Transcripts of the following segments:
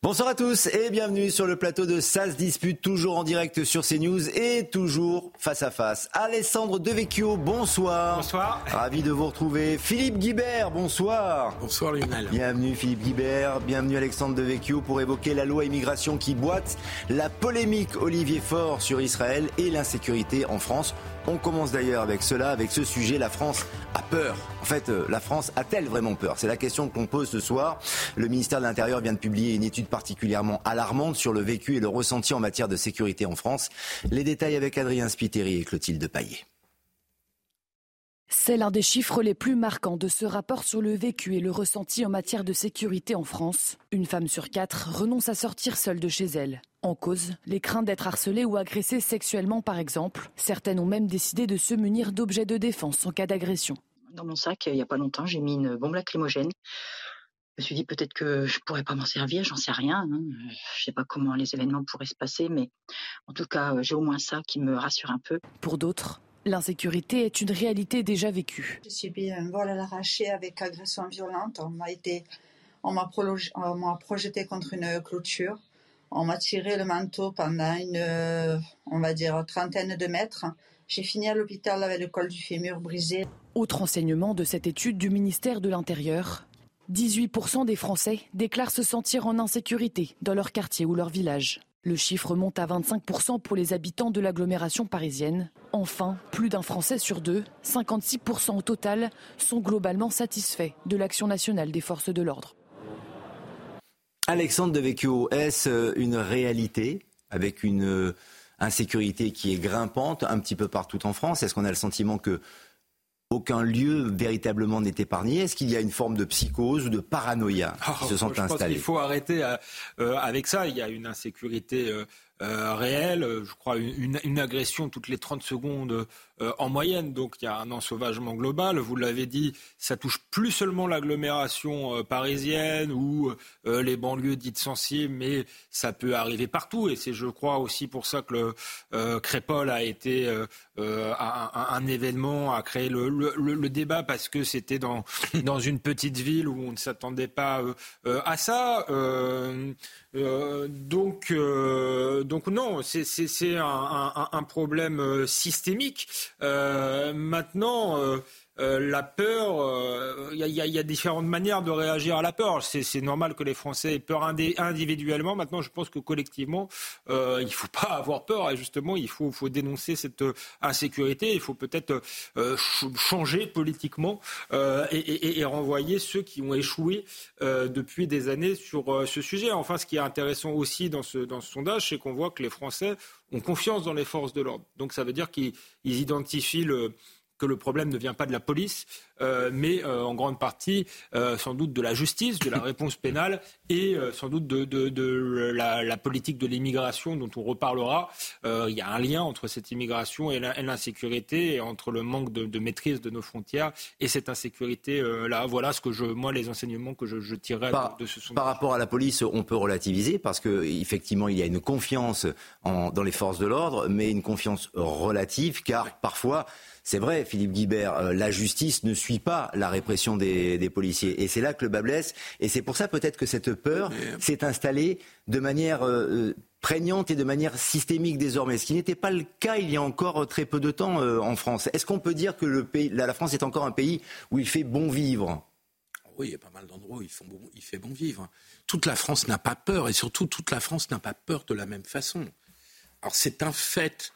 Bonsoir à tous et bienvenue sur le plateau de SAS Dispute, toujours en direct sur CNews et toujours face à face. Alessandre Devecchio, bonsoir. Bonsoir. Ravi de vous retrouver. Philippe Guibert, bonsoir. Bonsoir Lionel. Bienvenue Philippe Guibert, bienvenue Alexandre Devecchio pour évoquer la loi immigration qui boite, la polémique Olivier Faure sur Israël et l'insécurité en France. On commence d'ailleurs avec cela, avec ce sujet. La France a peur. En fait, euh, la France a-t-elle vraiment peur? C'est la question qu'on pose ce soir. Le ministère de l'Intérieur vient de publier une étude particulièrement alarmante sur le vécu et le ressenti en matière de sécurité en France. Les détails avec Adrien Spiteri et Clotilde Paillet. C'est l'un des chiffres les plus marquants de ce rapport sur le vécu et le ressenti en matière de sécurité en France. Une femme sur quatre renonce à sortir seule de chez elle. En cause, les craintes d'être harcelée ou agressée sexuellement par exemple. Certaines ont même décidé de se munir d'objets de défense en cas d'agression. Dans mon sac, il n'y a pas longtemps, j'ai mis une bombe lacrymogène. Je me suis dit peut-être que je pourrais pas m'en servir, j'en sais rien. Hein. Je sais pas comment les événements pourraient se passer, mais en tout cas, j'ai au moins ça qui me rassure un peu. Pour d'autres, L'insécurité est une réalité déjà vécue. J'ai subi un vol à l'arraché avec agression violente. On m'a été, on m'a projeté contre une clôture. On m'a tiré le manteau pendant une, on va dire, trentaine de mètres. J'ai fini à l'hôpital avec le col du fémur brisé. Autre enseignement de cette étude du ministère de l'Intérieur. 18% des Français déclarent se sentir en insécurité dans leur quartier ou leur village. Le chiffre monte à 25% pour les habitants de l'agglomération parisienne. Enfin, plus d'un Français sur deux, 56% au total, sont globalement satisfaits de l'action nationale des forces de l'ordre. Alexandre Devecchio, est-ce euh, une réalité avec une euh, insécurité qui est grimpante un petit peu partout en France? Est-ce qu'on a le sentiment que aucun lieu véritablement n'est épargné? Est-ce qu'il y a une forme de psychose ou de paranoïa qui se sont installés? Il faut arrêter euh, avec ça. Il y a une insécurité euh, réelle. Je crois une, une, agression toutes les 30 secondes euh, en moyenne. Donc il y a un ensauvagement global. Vous l'avez dit, ça touche plus seulement l'agglomération euh, parisienne ou les banlieues dites sensibles, mais ça peut arriver partout. Et c'est, je crois, aussi pour ça que le Crépol a été un, événement, a créé le, débat parce que c'était dans, une petite ville où on ne s'attendait pas à ça. donc non, c'est un, problème euh, systémique. Euh, maintenant, euh, euh, la peur, il euh, y, a différentes manières de réagir à la peur. C'est normal que les Français aient peur individuellement. Maintenant, je pense que collectivement, euh, il ne faut pas avoir peur. Et justement, il faut, dénoncer cette insécurité. Il faut peut-être changer politiquement et, renvoyer ceux qui ont échoué depuis des années sur ce sujet. Enfin, ce qui est intéressant aussi dans ce, dans ce sondage, c'est qu'on voit que les Français ont confiance dans les forces de l'ordre. Donc ça veut dire qu'ils identifient le que le problème ne vient pas de la police, euh, mais euh, en grande partie euh, sans doute de la justice, de la réponse pénale et sans doute de, la, politique de l'immigration dont on reparlera. il y a un lien entre cette immigration et l'insécurité, et entre le manque de, maîtrise de nos frontières et cette insécurité-là. Voilà ce que je, moi, les enseignements que je, je tirerai de, ce sondage. Par rapport à la police, on peut relativiser parce qu'effectivement, il y a une confiance dans les forces de l'ordre, mais une confiance relative, car parfois c'est vrai, Philippe Guibert, euh, la justice ne suit pas la répression des, policiers. Et c'est là que le bas blesse. Et c'est pour ça peut-être que cette peur s'est installée de manière euh, prégnante et de manière systémique désormais, ce qui n'était pas le cas il y a encore très peu de temps euh, en France. Est-ce qu'on peut dire que le pays, la France est encore un pays où il fait bon vivre? Oui, il y a pas mal d'endroits où il fait bon vivre. Toute la France n'a pas peur et surtout toute la France n'a pas peur de la même façon. Alors c'est un fait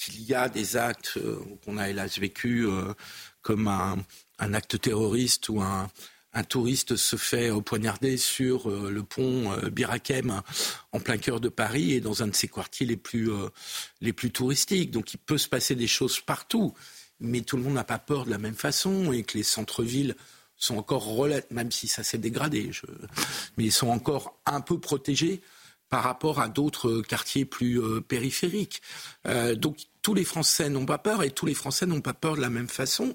qu'il y a des actes euh, qu'on a hélas vécu euh, comme un, acte terroriste où un, touriste se fait poignarder sur euh, le pont Birakem en plein cœur de Paris et dans un de ses quartiers les plus, les plus touristiques. Donc il peut se passer des choses partout, mais tout le monde n'a pas peur de la même façon et que les centres-villes sont encore, même si ça s'est dégradé, mais ils sont encore un peu protégés par rapport à d'autres quartiers plus périphériques. donc tous les Français n'ont pas peur et tous les Français n'ont pas peur de la même façon.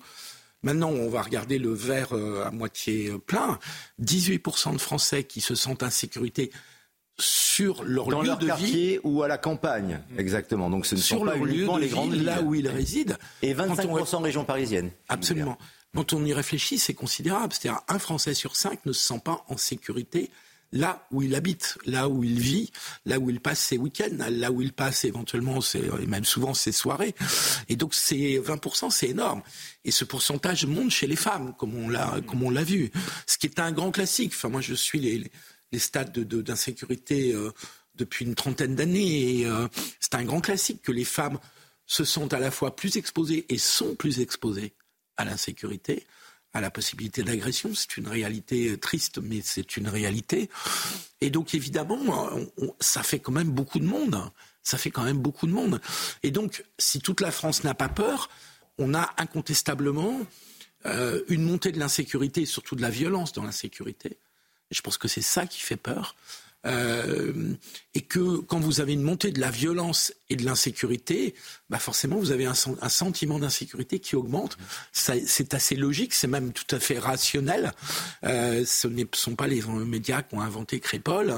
Maintenant, on va regarder le verre euh, à moitié euh, plein. 18% de Français qui se sentent en sécurité sur leur Dans lieu leur de quartier ou à la campagne, exactement. Donc ce ne sur sont pas uniquement les grandes là où ils résident. Et 25% région parisienne. Absolument. Quand on y réfléchit, c'est considérable. C'est-à-dire un Français sur cinq ne se sent pas en sécurité là où il habite, là où il vit, là où il passe ses week-ends, là où il passe éventuellement, et même souvent ses soirées. Et donc c'est 20%, c'est énorme. Et ce pourcentage monte chez les femmes, comme on l'a, comme on l'a vu. Ce qui est un grand classique. Enfin, moi, je suis les, les stades d'insécurité euh, depuis une trentaine d'années. Et euh, c'est un grand classique que les femmes se sentent à la fois plus exposées et sont plus exposées à l'insécurité à la possibilité d'agression. C'est une réalité triste, mais c'est une réalité. Et donc, évidemment, ça fait quand même beaucoup de monde. Ça fait quand même beaucoup de monde. Et donc, si toute la France n'a pas peur, on a incontestablement euh, une montée de l'insécurité et surtout de la violence dans l'insécurité. Je pense que c'est ça qui fait peur. Euh, et que quand vous avez une montée de la violence et de l'insécurité, bah forcément vous avez un, sentiment d'insécurité qui augmente. C'est assez logique, c'est même tout à fait rationnel. Euh, ce ne sont pas les médias qui ont inventé Crépole,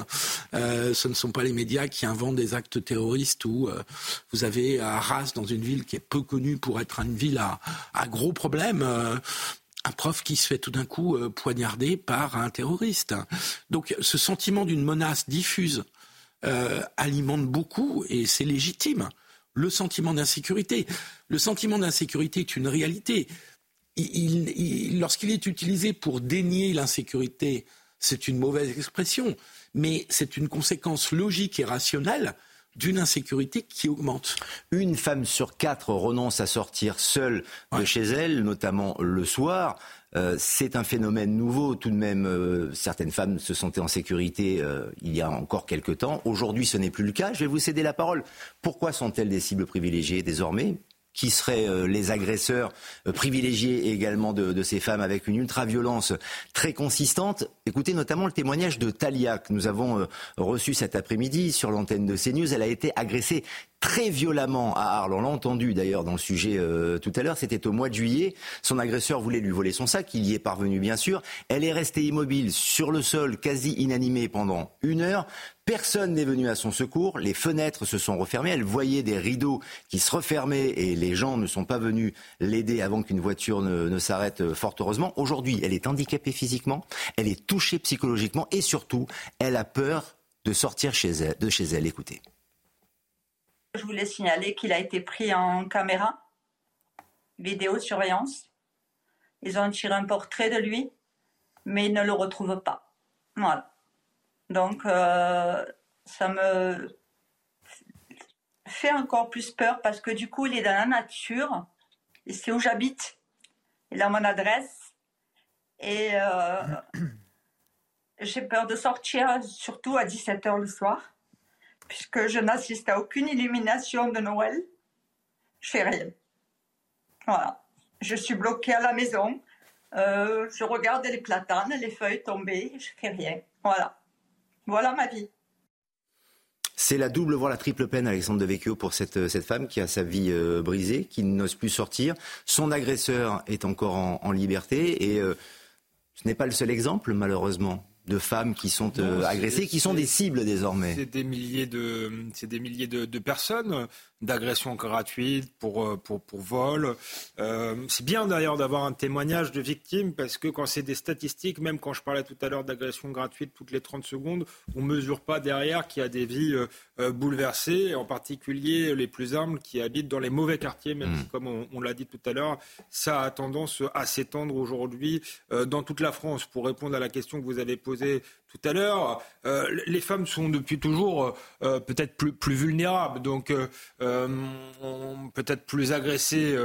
euh, ce ne sont pas les médias qui inventent des actes terroristes où euh, vous avez Arras, dans une ville qui est peu connue pour être une ville à, gros problèmes, un prof qui se fait tout d'un coup euh, poignarder par un terroriste. Donc ce sentiment d'une menace diffuse euh, alimente beaucoup, et c'est légitime, le sentiment d'insécurité. Le sentiment d'insécurité est une réalité. Lorsqu'il est utilisé pour dénier l'insécurité, c'est une mauvaise expression, mais c'est une conséquence logique et rationnelle d'une insécurité qui augmente. Une femme sur quatre renonce à sortir seule de chez elle, notamment le soir. Euh, c'est un phénomène nouveau. Tout de même, euh, certaines femmes se sentaient en sécurité euh, il y a encore quelque temps. Aujourd'hui, ce n'est plus le cas. Je vais vous céder la parole. Pourquoi sont-elles des cibles privilégiées désormais? Qui seraient euh, les agresseurs euh, privilégiés également de, ces femmes avec une ultra-violence très consistante. Écoutez notamment le témoignage de Talia que nous avons euh, reçu cet après-midi sur l'antenne de CNews. Elle a été agressée très violemment à Arles. On l'a entendu d'ailleurs dans le sujet tout à l'heure. C'était au mois de juillet. Son agresseur voulait lui voler son sac. Il y est parvenu, bien sûr. Elle est restée immobile sur le sol, quasi inanimée pendant une heure. Personne n'est venu à son secours. Les fenêtres se sont refermées. Elle voyait des rideaux qui se refermaient et les gens ne sont pas venus l'aider avant qu'une voiture ne, s'arrête euh, fort heureusement. Aujourd'hui, elle est handicapée physiquement, elle est touchée psychologiquement et surtout, elle a peur de sortir chez elle, de chez elle. Écoutez. Je voulais signaler qu'il a été pris en caméra, vidéosurveillance. Ils ont tiré un portrait de lui, mais ils ne le retrouvent pas. Voilà. Donc, euh, ça me fait encore plus peur parce que du coup, il est dans la nature. Et c'est où j'habite. Il a mon adresse. Et euh, j'ai peur de sortir, surtout à 17h le soir, puisque je n'assiste à aucune illumination de Noël. Je fais rien. Voilà. Je suis bloquée à la maison. Euh, je regarde les platanes, les feuilles tombées. Je fais rien. Voilà. Voilà ma vie. C'est la double, voire la triple peine, Alexandre de Vecchio, pour cette, cette femme qui a sa vie euh, brisée, qui n'ose plus sortir. Son agresseur est encore en, liberté et euh, ce n'est pas le seul exemple, malheureusement de femmes qui sont euh, agressées, qui sont des cibles désormais. C'est des milliers de, c'est des milliers de, personnes d'agressions gratuites pour, euh, pour, pour vol. Euh, c'est bien d'ailleurs d'avoir un témoignage de victimes parce que quand c'est des statistiques, même quand je parlais tout à l'heure d'agressions gratuites toutes les 30 secondes, on ne mesure pas derrière qu'il y a des vies bouleversées, en particulier les plus humbles qui habitent dans les mauvais quartiers, même si, hmm. comme on, on l'a dit tout à l'heure, ça a tendance à s'étendre aujourd'hui dans toute la France. Pour répondre à la question que vous avez posée, tout à l'heure, euh, les femmes sont depuis toujours euh, peut-être plus, plus, vulnérables, donc euh, peut-être plus agressées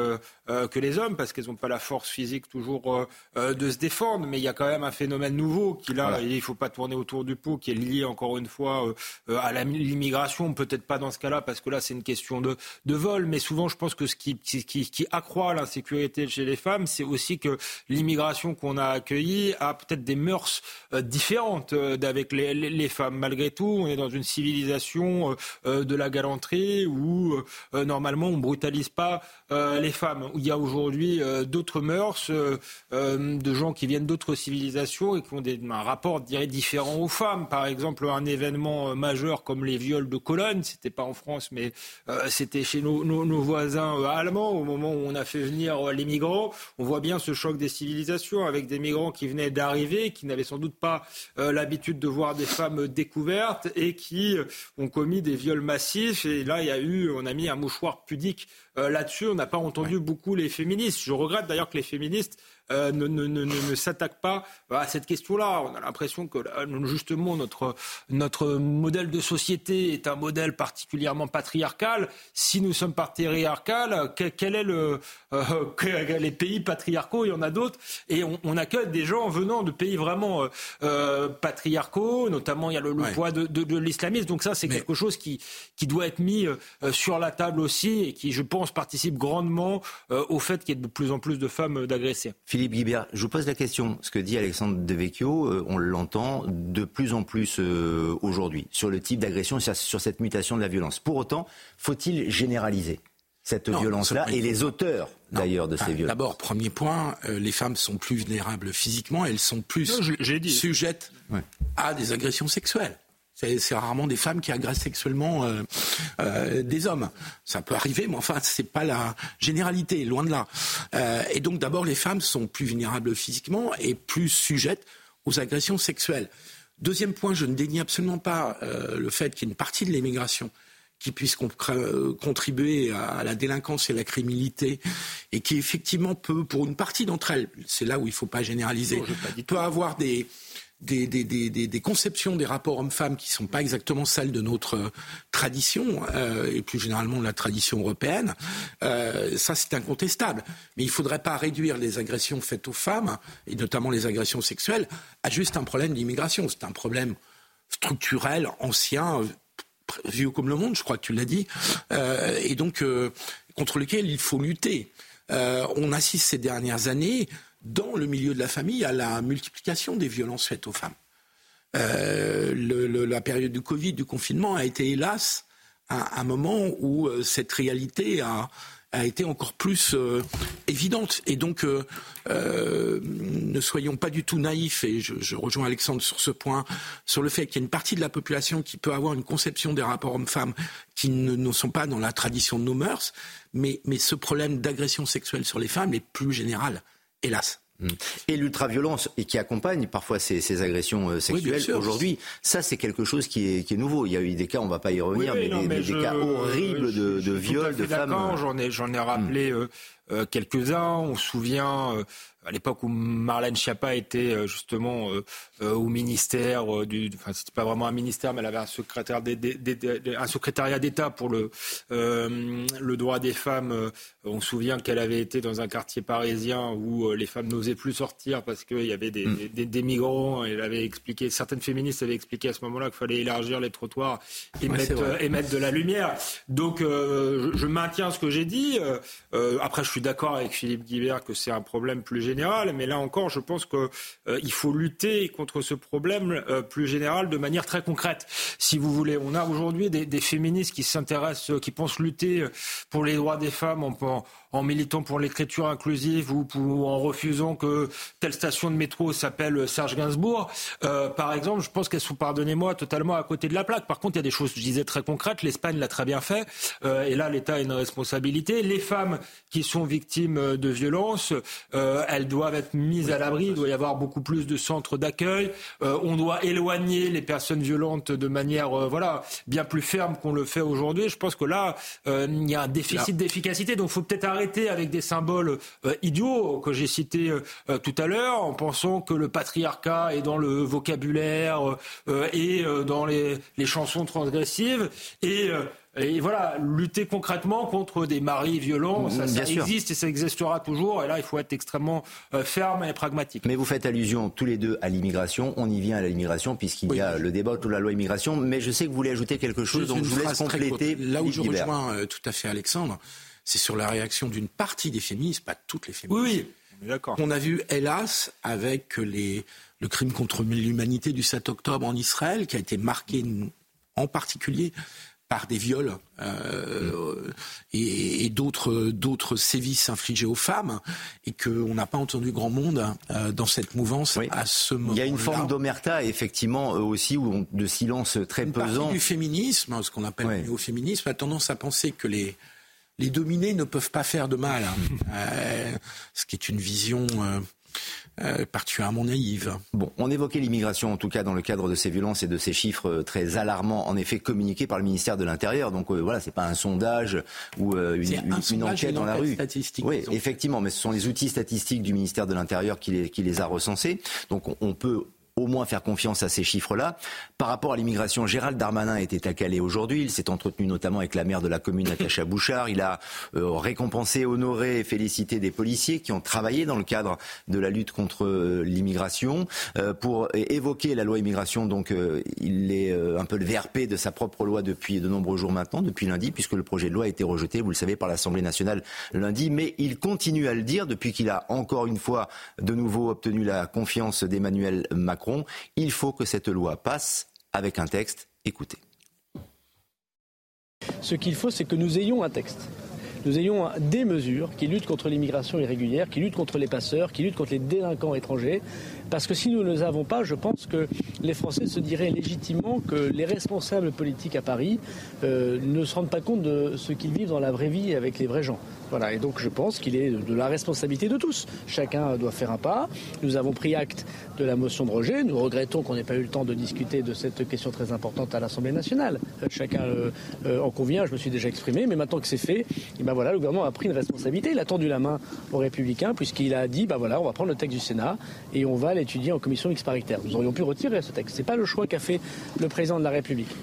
que les hommes parce qu'elles n'ont pas la force physique toujours de se défendre. Mais il y a quand même un phénomène nouveau qui là, il ne faut pas tourner autour du pot, qui est lié encore une fois à l'immigration. Peut-être pas dans ce cas-là parce que là c'est une question de, de, vol, mais souvent je pense que ce qui, qui, qui accroît l'insécurité chez les femmes, c'est aussi que l'immigration qu'on a accueillie a peut-être des mœurs différentes d'avec les, les, femmes. Malgré tout, on est dans une civilisation euh, euh, de la galanterie où euh, normalement on brutalise pas les femmes. Il y a aujourd'hui d'autres mœurs, de gens qui viennent d'autres civilisations et qui ont un rapport dirais, différent aux femmes. Par exemple, un événement majeur comme les viols de Cologne, c'était pas en France, mais c'était chez nos, voisins allemands au moment où on a fait venir les migrants. On voit bien ce choc des civilisations avec des migrants qui venaient d'arriver, qui n'avaient sans doute pas l'habitude de voir des femmes découvertes et qui ont commis des viols massifs. Et là, il y a eu, on a mis un mouchoir pudique là-dessus. On n'a pas entendu beaucoup les féministes. Je regrette d'ailleurs que les féministes euh, ne, ne, ne, ne s'attaque pas à cette question-là. On a l'impression que justement notre, notre modèle de société est un modèle particulièrement patriarcal. Si nous sommes patriarcal, quel, est le euh, les pays patriarcaux Il y en a d'autres, et on, on, accueille des gens venant de pays vraiment euh, patriarcaux. Notamment, il y a le, poids de, de, de l'islamisme. Donc ça, c'est quelque chose qui qui doit être mis sur la table aussi et qui, je pense, participe grandement au fait qu'il y ait de plus en plus de femmes d'agressées. Philippe Guibert, je vous pose la question. Ce que dit Alexandre Devecchio, euh, on l'entend de plus en plus euh, aujourd'hui sur le type d'agression, sur cette mutation de la violence. Pour autant, faut-il généraliser cette violence-là et les auteurs d'ailleurs de ces violences D'abord, premier point, euh, les femmes sont plus vulnérables physiquement, elles sont plus sujettes à des agressions sexuelles. C'est rarement des femmes qui agressent sexuellement euh, euh, des hommes. Ça peut arriver, mais enfin, c'est pas la généralité, loin de là. Euh, et donc, d'abord, les femmes sont plus vulnérables physiquement et plus sujettes aux agressions sexuelles. Deuxième point, je ne dénie absolument pas le fait qu'il y ait une partie de l'immigration qui puisse contribuer à la délinquance et à la criminalité et qui effectivement peut, pour une partie d'entre elles, c'est là où il ne faut pas généraliser, peut avoir des, des, conceptions des rapports hommes-femmes qui ne sont pas exactement celles de notre euh, tradition, euh, et plus généralement de la tradition européenne, euh, ça c'est incontestable. Mais il ne faudrait pas réduire les agressions faites aux femmes, et notamment les agressions sexuelles, à juste un problème d'immigration. C'est un problème structurel, ancien, vieux comme le monde, je crois que tu l'as dit, et donc contre lequel il faut lutter. On assiste ces dernières années dans le milieu de la famille à la multiplication des violences faites aux femmes. Euh, le, la période du Covid, du confinement, a été hélas un, moment où euh, cette réalité a, été encore plus euh, évidente. Et donc, ne soyons pas du tout naïfs, et je, rejoins Alexandre sur ce point, sur le fait qu'il y a une partie de la population qui peut avoir une conception des rapports hommes-femmes qui ne, sont pas dans la tradition de nos mœurs, mais ce problème d'agression sexuelle sur les femmes est plus général hélas. Mm. Et l'ultraviolence, et qui accompagne parfois ces, ces agressions euh, sexuelles aujourd'hui, ça c'est quelque chose qui est, qui est, nouveau. Il y a eu des cas, on ne va pas y revenir, oui, mais, non, des, mais des, je, cas horribles de, de viols de femmes. J'en ai, j'en ai rappelé mm. euh, quelques-uns. On se souvient euh, à l'époque où Marlène Schiappa était euh, justement euh, euh, au ministère du, enfin c'était pas vraiment un ministère, mais elle avait un secrétaire un secrétariat d'État pour le le droit des femmes. On se souvient qu'elle avait été dans un quartier parisien où les femmes n'osaient plus sortir parce qu'il y avait des, mm. des, des, migrants. Elle avait expliqué, certaines féministes avaient expliqué à ce moment-là qu'il fallait élargir les trottoirs et, ouais, mettre, et mettre de la lumière. Donc je, je, maintiens ce que j'ai dit. après, je suis d'accord avec Philippe Guibert que c'est un problème plus général mais là encore, je pense qu'il euh, faut lutter contre ce problème euh, plus général de manière très concrète. Si vous voulez, on a aujourd'hui des, féministes qui s'intéressent, qui pensent lutter pour les droits des femmes en, militant pour l'écriture inclusive ou, en refusant que telle station de métro s'appelle Serge Gainsbourg, euh, par exemple, je pense qu'elles sont, pardonnez-moi, totalement à côté de la plaque. Par contre, il y a des choses, je disais, très concrètes. L'Espagne l'a très bien fait. Euh, et là, l'État a une responsabilité. Les femmes qui sont victimes de violences, euh, elles doivent être mises à l'abri. Il doit y avoir beaucoup plus de centres d'accueil. Euh, on doit éloigner les personnes violentes de manière, euh, voilà, bien plus ferme qu'on le fait aujourd'hui. Je pense que là, euh, il y a un déficit d'efficacité. Donc, il faut peut-être arrêter avec des symboles euh, idiots que j'ai cités euh, tout à l'heure, en pensant que le patriarcat est dans le vocabulaire euh, et dans les, les, chansons transgressives et et voilà, lutter concrètement contre des maris violents, ça, ça existe et ça existera toujours. Et là, il faut être extrêmement euh, ferme et pragmatique. Mais vous faites allusion tous les deux à l'immigration. On y vient à l'immigration puisqu'il oui. y a le débat autour de la loi immigration. Mais je sais que vous voulez ajouter quelque chose, donc je vous laisse compléter. Là où je rejoins euh, tout à fait Alexandre, c'est sur la réaction d'une partie des féministes, pas toutes les féministes. Oui, oui. D'accord. On a vu, hélas, avec les, le crime contre l'humanité du 7 octobre en Israël, qui a été marqué en particulier par des viols euh, mmh. et, et d'autres d'autres sévices infligés aux femmes et qu'on n'a pas entendu grand monde euh, dans cette mouvance oui. à ce moment. -là. Il y a une forme d'omerta effectivement aussi ou de silence très une pesant. du féminisme, ce qu'on appelle oui. le néo-féminisme, a tendance à penser que les les dominés ne peuvent pas faire de mal, hein. euh, ce qui est une vision euh, euh, par tuer un monde naïve. Bon, on évoquait l'immigration en tout cas dans le cadre de ces violences et de ces chiffres euh, très alarmants, en effet communiqués par le ministère de l'Intérieur. Donc euh, voilà, c'est pas un sondage ou une, enquête dans la rue. Oui, effectivement, mais ce sont les outils statistiques du ministère de l'Intérieur qui les, qui les a recensés. Donc on peut au moins faire confiance à ces chiffres-là. Par rapport à l'immigration, Gérald Darmanin était à Calais aujourd'hui. Il s'est entretenu notamment avec la maire de la commune, Natacha Bouchard. Il a euh, récompensé, honoré et félicité des policiers qui ont travaillé dans le cadre de la lutte contre euh, l'immigration. Euh, pour évoquer la loi immigration, donc il est un peu le VRP de sa propre loi depuis de nombreux jours maintenant, depuis lundi, puisque le projet de loi a été rejeté, vous le savez, par l'Assemblée nationale lundi. Mais il continue à le dire depuis qu'il a encore une fois de nouveau obtenu la confiance d'Emmanuel Macron il faut que cette loi passe avec un texte. Écoutez. Ce qu'il faut, c'est que nous ayons un texte nous ayons des mesures qui luttent contre l'immigration irrégulière, qui luttent contre les passeurs, qui luttent contre les délinquants étrangers. Parce que si nous ne les avons pas, je pense que les Français se diraient légitimement que les responsables politiques à Paris euh, ne se rendent pas compte de ce qu'ils vivent dans la vraie vie avec les vrais gens. Voilà, et donc je pense qu'il est de la responsabilité de tous. Chacun doit faire un pas. Nous avons pris acte de la motion de rejet. Nous regrettons qu'on n'ait pas eu le temps de discuter de cette question très importante à l'Assemblée nationale. Euh, chacun euh, en convient, je me suis déjà exprimé, mais maintenant que c'est fait, eh ben voilà, le gouvernement a pris une responsabilité. Il a tendu la main aux Républicains puisqu'il a dit, ben voilà, on va prendre le texte du Sénat et on va l'étudier en commission mixte paritaire. Nous aurions pu retirer ce texte. C'est pas le choix qu'a fait le président de la République.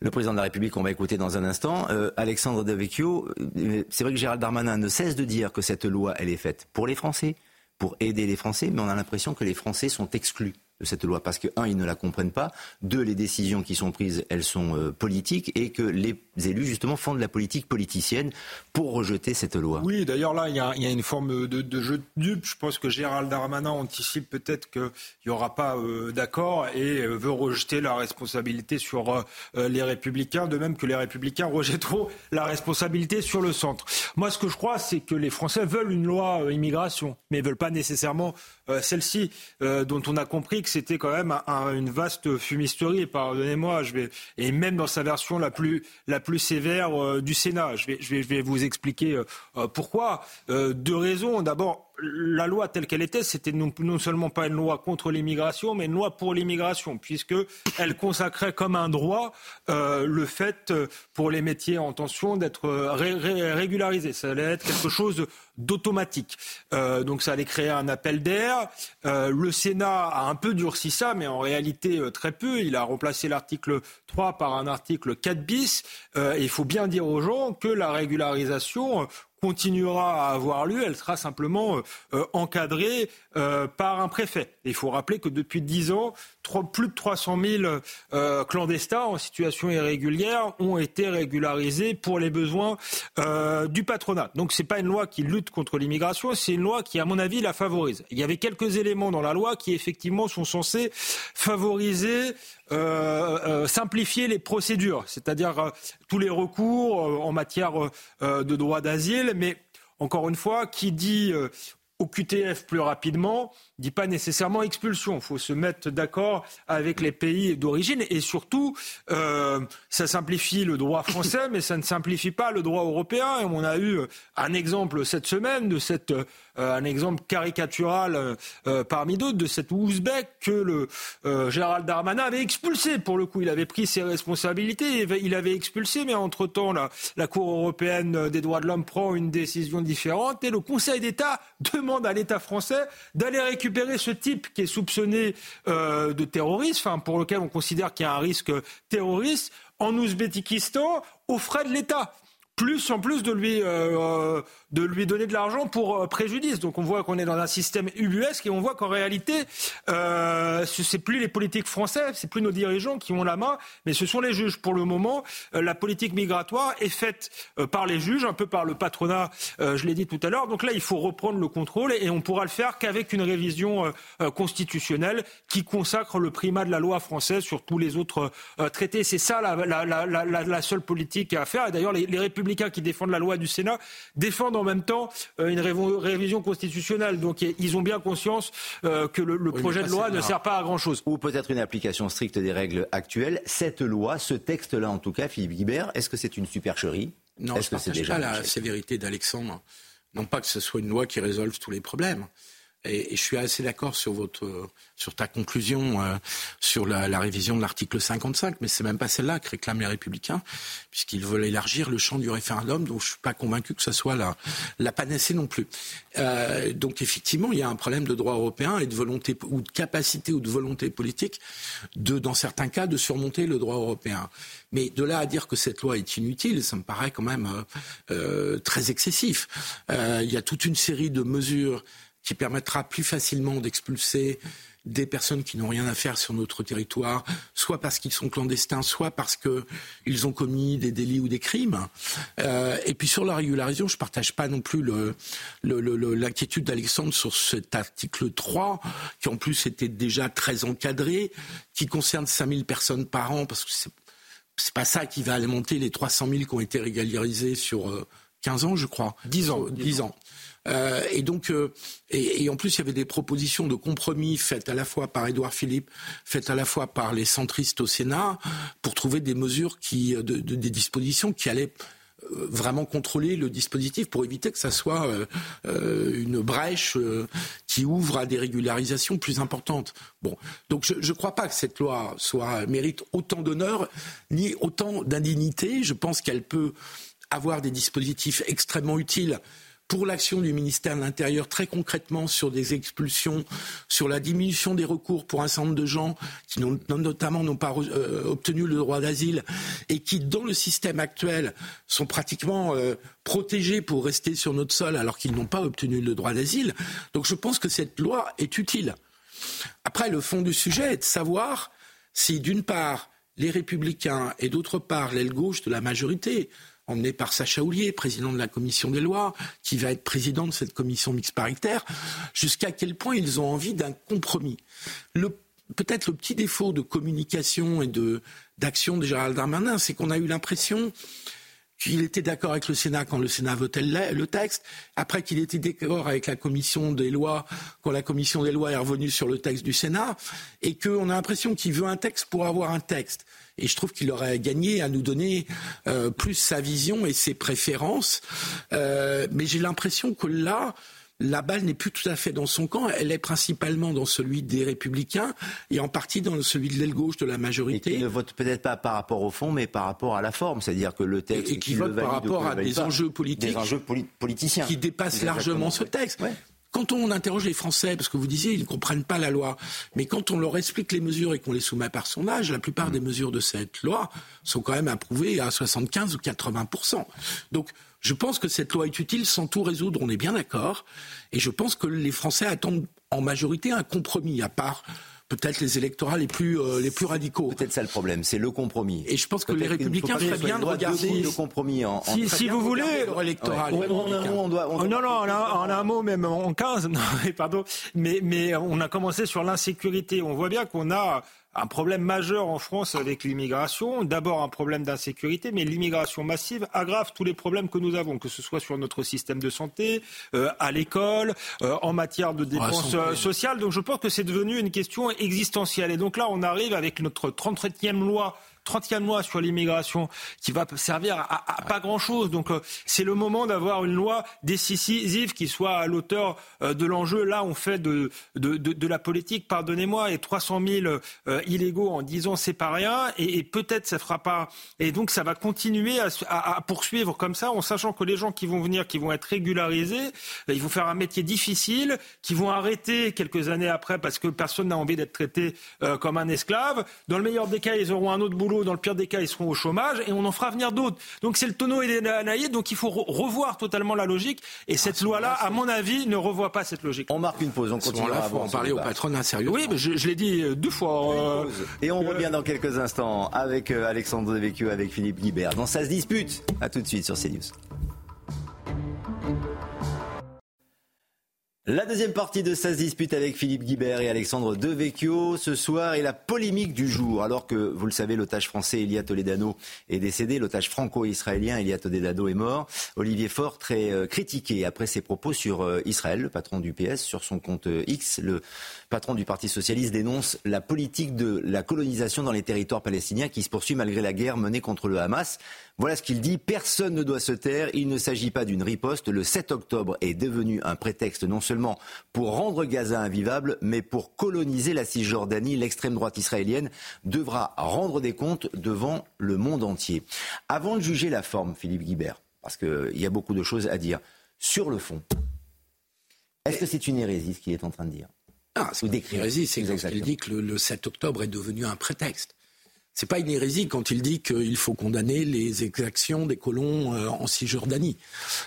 Le président de la République, on va écouter dans un instant. Euh, Alexandre Devecchio, euh, c'est vrai que Gérald Darmanin ne cesse de dire que cette loi, elle est faite pour les Français, pour aider les Français, mais on a l'impression que les Français sont exclus cette loi parce que, un, ils ne la comprennent pas, deux, les décisions qui sont prises, elles sont euh, politiques et que les élus, justement, font de la politique politicienne pour rejeter cette loi. Oui, d'ailleurs, là, il y, a, une forme de, jeu de dupe. Je pense que Gérald Darmanin anticipe peut-être qu'il n'y aura pas euh, d'accord et euh, veut rejeter la responsabilité sur les Républicains, de même que les Républicains rejetteront la responsabilité sur le centre. Moi, ce que je crois, c'est que les Français veulent une loi immigration, mais ne veulent pas nécessairement celle-ci, dont on a compris que c'était quand même une vaste fumisterie. Pardonnez-moi, je vais et même dans sa version la plus la plus sévère euh, du Sénat. Je vais, je vais, je vais vous expliquer euh, euh, pourquoi. deux raisons. D'abord, la loi telle qu'elle était, c'était non, seulement pas une loi contre l'immigration, mais une loi pour l'immigration, puisque elle consacrait comme un droit le fait pour les métiers en tension d'être régularisés. Ça allait être quelque chose d'automatique. Euh, donc ça allait créer un appel d'air. Euh, le Sénat a un peu durci ça, mais en réalité euh, très peu. Il a remplacé l'article 3 par un article 4 bis. il faut bien dire aux gens que la régularisation continuera à avoir lieu, elle sera simplement encadrée par un préfet. il faut rappeler que depuis dix ans, plus de 300 000 clandestins en situation irrégulière ont été régularisés pour les besoins du patronat. Donc c'est pas une loi qui lutte contre l'immigration, c'est une loi qui, à mon avis, la favorise. Il y avait quelques éléments dans la loi qui, effectivement, sont censés favoriser, euh, euh, simplifier les procédures, c'est-à-dire euh, tous les recours en matière de droit d'asile, mais encore une fois, qui dit au QTF plus rapidement, dit pas nécessairement expulsion. Il faut se mettre d'accord avec les pays d'origine et surtout, euh, ça simplifie le droit français, mais ça ne simplifie pas le droit européen. Et on a eu un exemple cette semaine de cette, un exemple caricatural euh, parmi d'autres de cet Ouzbek que le Gérald Darmanin avait expulsé. Pour le coup, il avait pris ses responsabilités, il avait expulsé, mais entre temps, la, Cour européenne des droits de l'homme prend une décision différente et le Conseil d'État demande à l'État français d'aller récupérer ce type qui est soupçonné euh, de terrorisme, pour lequel on considère qu'il y a un risque terroriste, en Ouzbékistan aux frais de l'État plus en plus de lui, euh, de lui donner de l'argent pour euh, préjudice. Donc on voit qu'on est dans un système ubuesque et on voit qu'en réalité, euh, ce n'est plus les politiques français, c'est plus nos dirigeants qui ont la main, mais ce sont les juges. Pour le moment, euh, la politique migratoire est faite par les juges, un peu par le patronat, je l'ai dit tout à l'heure. Donc là, il faut reprendre le contrôle et, on pourra le faire qu'avec une révision constitutionnelle qui consacre le primat de la loi française sur tous les autres traités. C'est ça la, seule politique à faire. Et d'ailleurs, les, les républicains qui défendent la loi du Sénat défendent en même temps euh, une révision constitutionnelle. Donc ils ont bien conscience euh, que le, projet de loi ne sert pas à grand-chose. Ou peut-être une application stricte des règles actuelles. Cette loi, ce texte-là en tout cas, Philippe Guibert, est-ce que c'est une supercherie? Non, je ne partage pas la sévérité d'Alexandre. Non pas que ce soit une loi qui résolve tous les problèmes. Et, je suis assez d'accord sur votre sur ta conclusion euh, sur la, révision de l'article 55, mais c'est même pas celle-là que réclament les Républicains, puisqu'ils veulent élargir le champ du référendum. Donc je suis pas convaincu que ce soit la, la panacée non plus. Euh, donc effectivement, il y a un problème de droit européen et de volonté ou de capacité ou de volonté politique de, dans certains cas, de surmonter le droit européen. Mais de là à dire que cette loi est inutile, ça me paraît quand même euh, très excessif. il y a toute une série de mesures qui permettra plus facilement d'expulser des personnes qui n'ont rien à faire sur notre territoire, soit parce qu'ils sont clandestins, soit parce qu'ils ont commis des délits ou des crimes. Euh, et puis sur la régularisation, je ne partage pas non plus l'inquiétude d'Alexandre sur cet article 3, qui en plus était déjà très encadré, qui concerne 5000 personnes par an, parce que c'est n'est pas ça qui va alimenter les 300 000 qui ont été régularisés sur 15 euh, ans, je crois. 10 ans. 10 ans. Euh, et donc, euh, et, en plus, il y avait des propositions de compromis faites à la fois par Édouard Philippe, faites à la fois par les centristes au Sénat, pour trouver des mesures qui, des dispositions qui allaient euh, vraiment contrôler le dispositif pour éviter que ça soit une brèche qui ouvre à des régularisations plus importantes. Bon, donc je ne crois pas que cette loi soit mérite autant d'honneur ni autant d'indignité. Je pense qu'elle peut avoir des dispositifs extrêmement utiles pour l'action du ministère de l'Intérieur très concrètement sur des expulsions, sur la diminution des recours pour un certain nombre de gens qui notamment n'ont pas euh, obtenu le droit d'asile et qui, dans le système actuel, sont pratiquement euh, protégés pour rester sur notre sol alors qu'ils n'ont pas obtenu le droit d'asile. Donc je pense que cette loi est utile. Après, le fond du sujet est de savoir si, d'une part, les républicains et d'autre part, l'aile gauche de la majorité emmené par Sacha Houlier, président de la commission des lois, qui va être président de cette commission mixte paritaire, jusqu'à quel point ils ont envie d'un compromis. peut-être le petit défaut de communication et de, d'action de Gérald Darmanin, c'est qu'on a eu l'impression qu'il était d'accord avec le Sénat quand le Sénat votait le texte, après qu'il était d'accord avec la commission des lois quand la commission des lois est revenue sur le texte du Sénat, et qu'on a l'impression qu'il veut un texte pour avoir un texte. Et je trouve qu'il aurait gagné à nous donner euh, plus sa vision et ses préférences. Euh, mais j'ai l'impression que là, la balle n'est plus tout à fait dans son camp, elle est principalement dans celui des républicains et en partie dans celui de l'aile gauche de la majorité. Et qui ne vote peut-être pas par rapport au fond, mais par rapport à la forme, c'est-à-dire que le texte et, qui vote par rapport à des enjeux politiques, des enjeux politiciens, qui dépassent largement ce texte. Quand on interroge les Français, parce que vous disiez, ils ne comprennent pas la loi, mais quand on leur explique les mesures et qu'on les soumet par son âge, la plupart des mesures de cette loi sont quand même approuvées à 75 ou 80 Donc, je pense que cette loi est utile sans tout résoudre, on est bien d'accord. Et je pense que les Français attendent en majorité un compromis, à part peut-être les électorats les plus, euh, les plus radicaux. Peut-être ça le problème, c'est le compromis. Et je pense que les républicains feraient bien de regarder le compromis en, si, si vous voulez électoral. On, doit, on non non, en a, un mot même en 15, non, pardon, mais mais on a commencé sur l'insécurité. On voit bien qu'on a un problème majeur en France avec l'immigration. D'abord un problème d'insécurité, mais l'immigration massive aggrave tous les problèmes que nous avons, que ce soit sur notre système de santé, euh, à l'école, euh, en matière de dépenses euh, sociales. Donc je pense que c'est devenu une question existentielle. Et donc là, on arrive avec notre 33e loi 30e loi sur l'immigration qui va servir à, pas grand-chose. Donc euh, c'est le moment d'avoir une loi décisive qui soit à l'auteur euh, de l'enjeu. Là, on fait de, de, de, la politique, pardonnez-moi, et 300 000 euh, illégaux en 10 ans, c'est pas rien. Et, peut-être ça fera pas. Et donc ça va continuer à, à, poursuivre comme ça, en sachant que les gens qui vont venir, qui vont être régularisés, ils vont faire un métier difficile, qui vont arrêter quelques années après parce que personne n'a envie d'être traité comme un esclave. Dans le meilleur des cas, ils auront un autre boulot dans le pire des cas, ils seront au chômage et on en fera venir d'autres. Donc c'est le tonneau et les naïdes, donc il faut revoir totalement la logique. Et cette ah, loi-là, à mon avis, ne revoit pas cette logique. On marque une pause, on continue à en parler au patronat sérieux. Oui, mais je, l'ai dit euh, deux fois. Euh, et on revient dans quelques instants avec euh, Alexandre Devecchio, avec Philippe Guibert. Dans Ça se dispute. À tout de suite sur CNews. La deuxième partie de se dispute avec Philippe Guibert et Alexandre Devecchio ce soir est la polémique du jour. Alors que, vous le savez, l'otage français Elia Toledano est décédé, l'otage franco-israélien Elia Toledano est mort. Olivier Faure très euh, critiqué après ses propos sur euh, Israël, le patron du PS, sur son compte euh, X. Le patron du Parti socialiste, dénonce la politique de la colonisation dans les territoires palestiniens qui se poursuit malgré la guerre menée contre le Hamas. Voilà ce qu'il dit. Personne ne doit se taire. Il ne s'agit pas d'une riposte. Le 7 octobre est devenu un prétexte non seulement pour rendre Gaza invivable, mais pour coloniser la Cisjordanie. L'extrême droite israélienne devra rendre des comptes devant le monde entier. Avant de juger la forme, Philippe Guibert, parce qu'il y a beaucoup de choses à dire, sur le fond, est-ce que c'est une hérésie ce qu'il est en train de dire? Ah, c'est une hérésie, c'est qu'il dit que le, 7 octobre est devenu un prétexte. C'est pas une hérésie quand il dit qu'il faut condamner les exactions des colons euh, en Cisjordanie.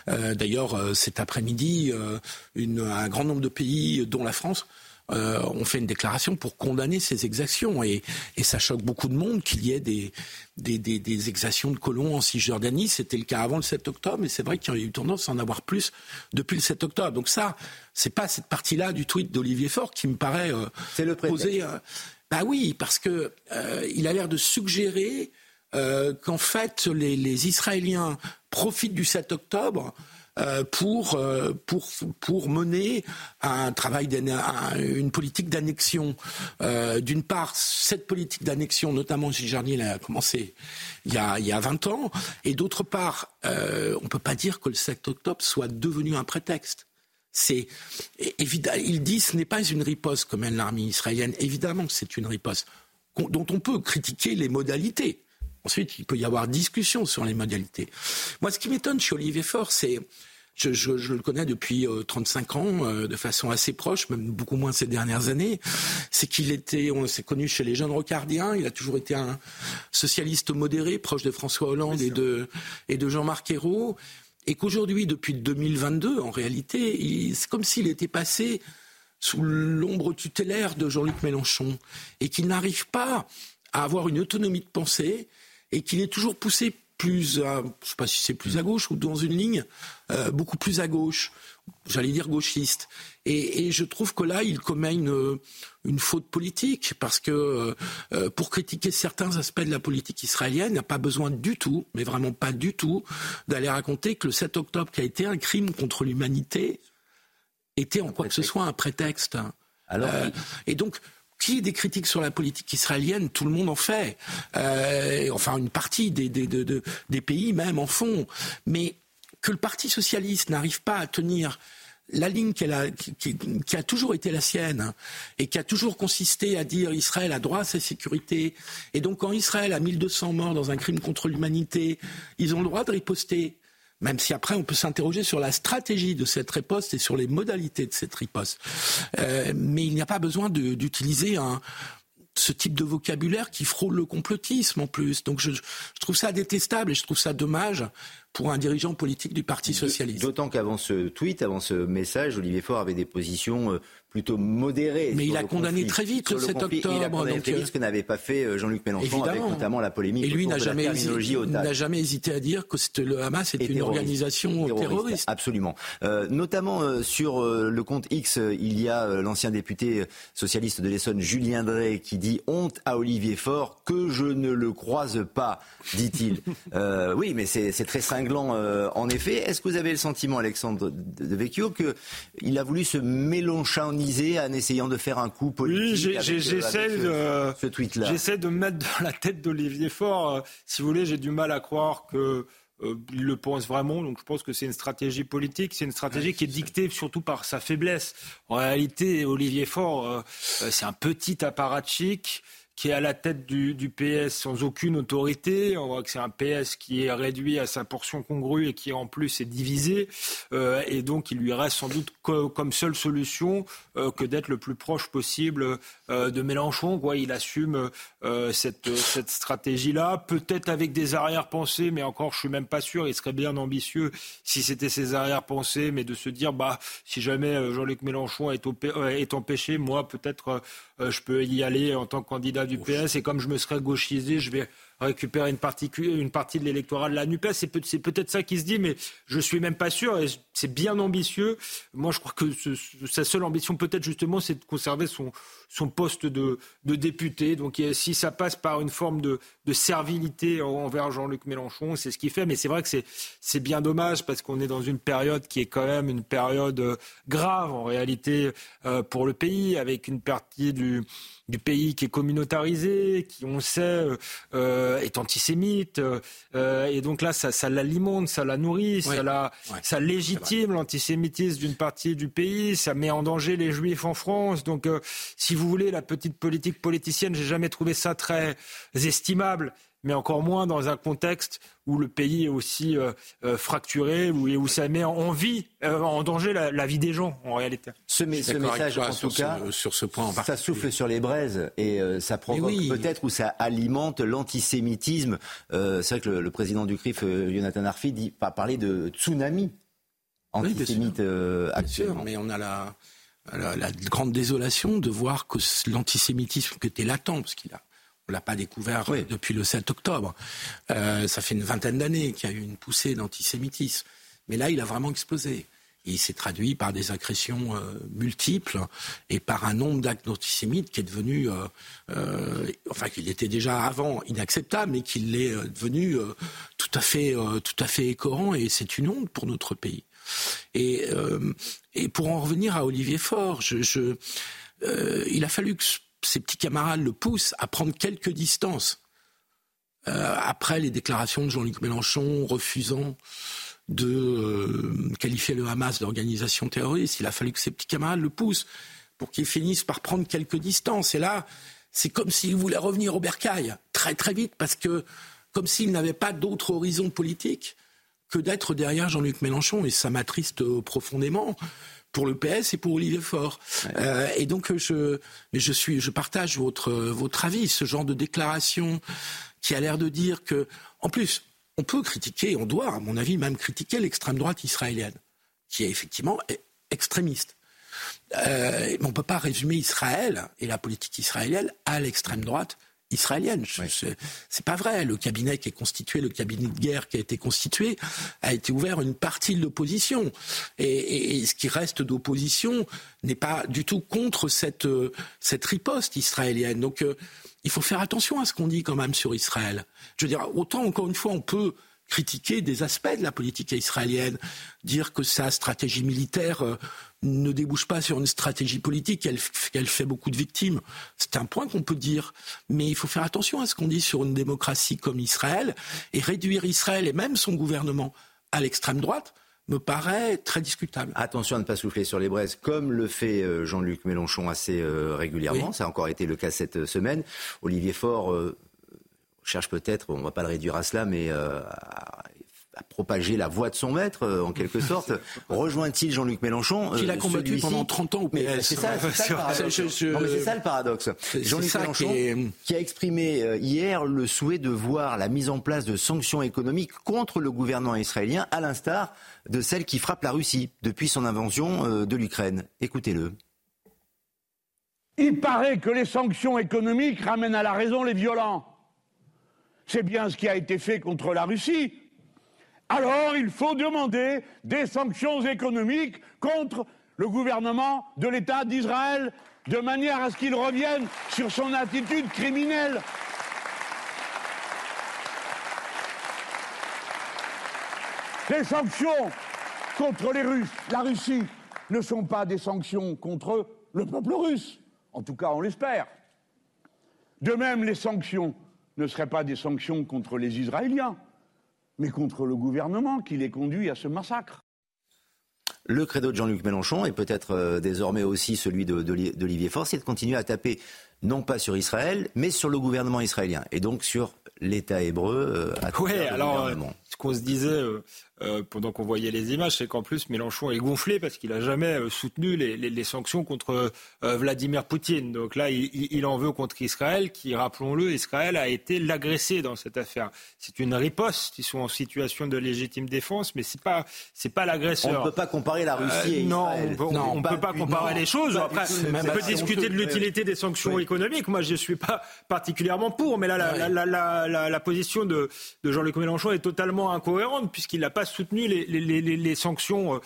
Euh, D'ailleurs, euh, cet après-midi, un grand nombre de pays, dont la France, euh, ont fait une déclaration pour condamner ces exactions. Et, et ça choque beaucoup de monde qu'il y ait des, des, des, des, exactions de colons en Cisjordanie. C'était le cas avant le 7 octobre, mais c'est vrai qu'il y a eu tendance à en avoir plus depuis le 7 octobre. Donc ça, c'est pas cette partie-là du tweet d'Olivier Faure qui me paraît euh, c'est le poser. Euh, bah oui, parce que euh, il a l'air de suggérer euh, qu'en fait les, les Israéliens profitent du 7 octobre pour, euh, pour, pour mener un travail, une politique d'annexion. Euh, d'une part, cette politique d'annexion, notamment chez Jarnier, a commencé il y a, il y a 20 ans, et d'autre part, on ne peut pas dire que le 7 octobre soit devenu un prétexte. C'est évident. Il dit ce n'est pas une riposte comme mène l'armée israélienne. Évidemment que c'est une riposte dont on peut critiquer les modalités. Ensuite, il peut y avoir discussion sur les modalités. Moi, ce qui m'étonne chez Olivier Faure, c'est je, je, je, le connais depuis euh, 35 ans, euh, de façon assez proche, même beaucoup moins ces dernières années. C'est qu'il était, on s'est connu chez les jeunes rocardiens. Il a toujours été un socialiste modéré, proche de François Hollande et de, et de Jean-Marc Ayrault. Et qu'aujourd'hui, depuis 2022, en réalité, c'est comme s'il était passé sous l'ombre tutélaire de Jean-Luc Mélenchon et qu'il n'arrive pas à avoir une autonomie de pensée et qu'il est toujours poussé plus, à, je ne sais pas si c'est plus à gauche ou dans une ligne euh, beaucoup plus à gauche, j'allais dire gauchiste. Et, et, je trouve que là, il commet une, une faute politique parce que euh, pour critiquer certains aspects de la politique israélienne, il n'a pas besoin du tout, mais vraiment pas du tout, d'aller raconter que le 7 octobre, qui a été un crime contre l'humanité, était en quoi que ce soit un prétexte. Alors, euh, et donc, qui des critiques sur la politique israélienne, tout le monde en fait. Euh, enfin, une partie des, des, pays même en font. Mais que le Parti socialiste n'arrive pas à tenir la ligne a, qui, qui, a toujours été la sienne et qui a toujours consisté à dire Israël a droit à sa sécurité. Et donc quand Israël a 1200 morts dans un crime contre l'humanité, ils ont le droit de riposter. Même si après on peut s'interroger sur la stratégie de cette riposte et sur les modalités de cette riposte. Euh, mais il n'y a pas besoin d'utiliser un, ce type de vocabulaire qui frôle le complotisme en plus. Donc je, je, trouve ça détestable et je trouve ça dommage pour un dirigeant politique du Parti socialiste. D'autant qu'avant ce tweet, avant ce message, Olivier Faure avait des positions euh, plutôt modéré. Mais il a condamné très vite le 7 octobre. Il a condamné donc, très vite ce que n'avait pas fait euh, Jean-Luc Mélenchon évidemment. avec notamment la polémique Et lui n'a jamais, n'a jamais hésité à dire que le Hamas était une organisation terroriste. terroriste. Absolument. Euh, notamment euh, sur euh, le compte X, il y a l'ancien député socialiste de l'Essonne, Julien Drey, qui dit honte à Olivier Faure que je ne le croise pas, dit-il. oui, mais c'est très cinglant en effet. Est-ce que vous avez le sentiment, Alexandre de Vecchio, qu'il a voulu se en essayant de faire un coup politique Oui, j'essaie de, ce tweet-là. J'essaie de mettre dans la tête d'Olivier Faure. si vous voulez, j'ai du mal à croire que euh, il le pense vraiment. Donc je pense que c'est une stratégie politique. C'est une stratégie qui est dictée surtout par sa faiblesse. En réalité, Olivier Faure, euh, c'est un petit apparatchik qui est à la tête du, PS sans aucune autorité. On voit que c'est un PS qui est réduit à sa portion congrue et qui en plus est divisé. Euh, et donc il lui reste sans doute co comme seule solution euh, que d'être le plus proche possible euh, de Mélenchon. Quoi. Il assume cette, stratégie-là, peut-être avec des arrière-pensées, mais encore je suis même pas sûr. Il serait bien ambitieux si c'était ses arrière-pensées, mais de se dire bah si jamais Jean-Luc Mélenchon est, est, empêché, moi peut-être je peux y aller en tant que candidat du PS et comme je me serais gauchisé, je vais récupérer une partie, une partie de l'électorat de la NUPES. C'est peut-être ça qui se dit, mais je suis même pas sûr. C'est bien ambitieux. Moi, je crois que sa seule ambition, peut-être justement, c'est de conserver son, son poste de, de député. Donc si ça passe par une forme de, de servilité envers Jean-Luc Mélenchon, c'est ce qu'il fait. Mais c'est vrai que c'est bien dommage parce qu'on est dans une période qui est quand même une période euh, grave en réalité euh, pour le pays, avec une partie du, du pays qui est communautarisé, qui on sait euh, euh est antisémite, et donc là ça, ça l'alimente, ça la nourrit, ça, la, ça légitime l'antisémitisme d'une partie du pays, ça met en danger les juifs en France. Donc si vous voulez la petite politique politicienne, j'ai jamais trouvé ça très estimable mais encore moins dans un contexte où le pays est aussi euh, euh, fracturé, où, où ça met en, vie, euh, en danger la, vie des gens, en réalité. Ce, message, en tout cas, sur ce point ça souffle sur les braises et ça provoque peut-être ou ça alimente l'antisémitisme. c'est vrai que le, président du CRIF, Jonathan Arfi, dit, pas parler de tsunami antisémite actuellement. mais on a la, la, grande désolation de voir que l'antisémitisme qui était latent, parce qu'il a on l'a pas découvert depuis le 7 octobre. Euh, ça fait une vingtaine d'années qu'il y a eu une poussée d'antisémitisme. Mais là, il a vraiment explosé. il s'est traduit par des agressions euh, multiples et par un nombre d'actes antisémites qui est devenu, euh, enfin, qu'il était déjà avant inacceptable, mais qu'il est devenu tout à fait, tout à fait écorant. Et c'est une honte pour notre pays. Et, et pour en revenir à Olivier Faure, je, je il a fallu que ses petits camarades le poussent à prendre quelques distances. Euh, après les déclarations de Jean-Luc Mélenchon refusant de euh, qualifier le Hamas d'organisation terroriste, il a fallu que ses petits camarades le poussent pour qu'il finisse par prendre quelques distances. Et là, c'est comme s'il voulait revenir au bercail très très vite parce que comme s'il n'avait pas d'autre horizon politique que d'être derrière Jean-Luc Mélenchon et ça m'attriste profondément pour le PS et pour Olivier Faure. Euh, et donc je, je suis, je partage votre votre avis, ce genre de déclaration qui a l'air de dire que, en plus, on peut critiquer, on doit, à mon avis, même critiquer l'extrême droite israélienne, qui est effectivement extrémiste. Euh, mais on ne peut pas résumer Israël et la politique israélienne à l'extrême droite israélienne. C'est pas vrai. Le cabinet qui est constitué, le cabinet de guerre qui a été constitué, a été ouvert à une partie de l'opposition. Et, ce qui reste d'opposition n'est pas du tout contre cette, cette riposte israélienne. Donc euh, il faut faire attention à ce qu'on dit quand même sur Israël. Je veux dire, autant encore une fois on peut critiquer des aspects de la politique israélienne, dire que sa stratégie militaire euh, ne débouche pas sur une stratégie politique, qu'elle fait beaucoup de victimes. C'est un point qu'on peut dire. Mais il faut faire attention à ce qu'on dit sur une démocratie comme Israël et réduire Israël et même son gouvernement à l'extrême droite me paraît très discutable. Attention à ne pas souffler sur les braises, comme le fait euh, Jean-Luc Mélenchon assez euh, régulièrement. Ça a encore été le cas cette semaine. Olivier Faure cherche peut-être, on ne va pas le réduire à cela, mais euh, à, propager la voix de son maître, euh, en quelque sorte. Rejoint-il Jean-Luc Mélenchon Qu'il a euh, combattu pendant 30 ans au PS. C'est ça, ça, le paradoxe. Jean-Luc Mélenchon qui, a exprimé hier le souhait de voir la mise en place de sanctions économiques contre le gouvernement israélien, à l'instar de celles qui frappent la Russie depuis son invention de l'Ukraine. Écoutez-le. Il paraît que les sanctions économiques ramènent à la raison les violents. C'est bien ce qui a été fait contre la Russie. Alors il faut demander des sanctions économiques contre le gouvernement de l'État d'Israël de manière à ce qu'il revienne sur son attitude criminelle. Les sanctions contre les Russes, la Russie, ne sont pas des sanctions contre le peuple russe. En tout cas, on l'espère. De même, les sanctions ne seraient pas des sanctions contre les Israéliens, mais contre le gouvernement qui les conduit à ce massacre. Le credo de Jean-Luc Mélenchon et peut-être euh, désormais aussi celui d'Olivier Faure, c'est de continuer à taper non pas sur Israël, mais sur le gouvernement israélien et donc sur l'État hébreu. Euh, à oui, alors euh, ce qu'on se disait euh, pendant qu'on voyait les images, c'est qu'en plus Mélenchon est gonflé parce qu'il n'a jamais euh, soutenu les, les, les sanctions contre euh, Vladimir Poutine. Donc là, il, il, en veut contre Israël, qui, rappelons-le, Israël a été l'agressé dans cette affaire. C'est une riposte. Ils sont en situation de légitime défense, mais c'est pas c'est pas l'agresseur. On ne peut pas comparer la Russie et non, Israël. Non, on ne peut pas comparer les choses. Après, on peut discuter de l'utilité des sanctions économiques. Moi, je suis pas particulièrement pour, mais là, la, la, la, la, position de, Jean-Luc Mélenchon est totalement incohérente puisqu'il n'a pas soutenu les, sanctions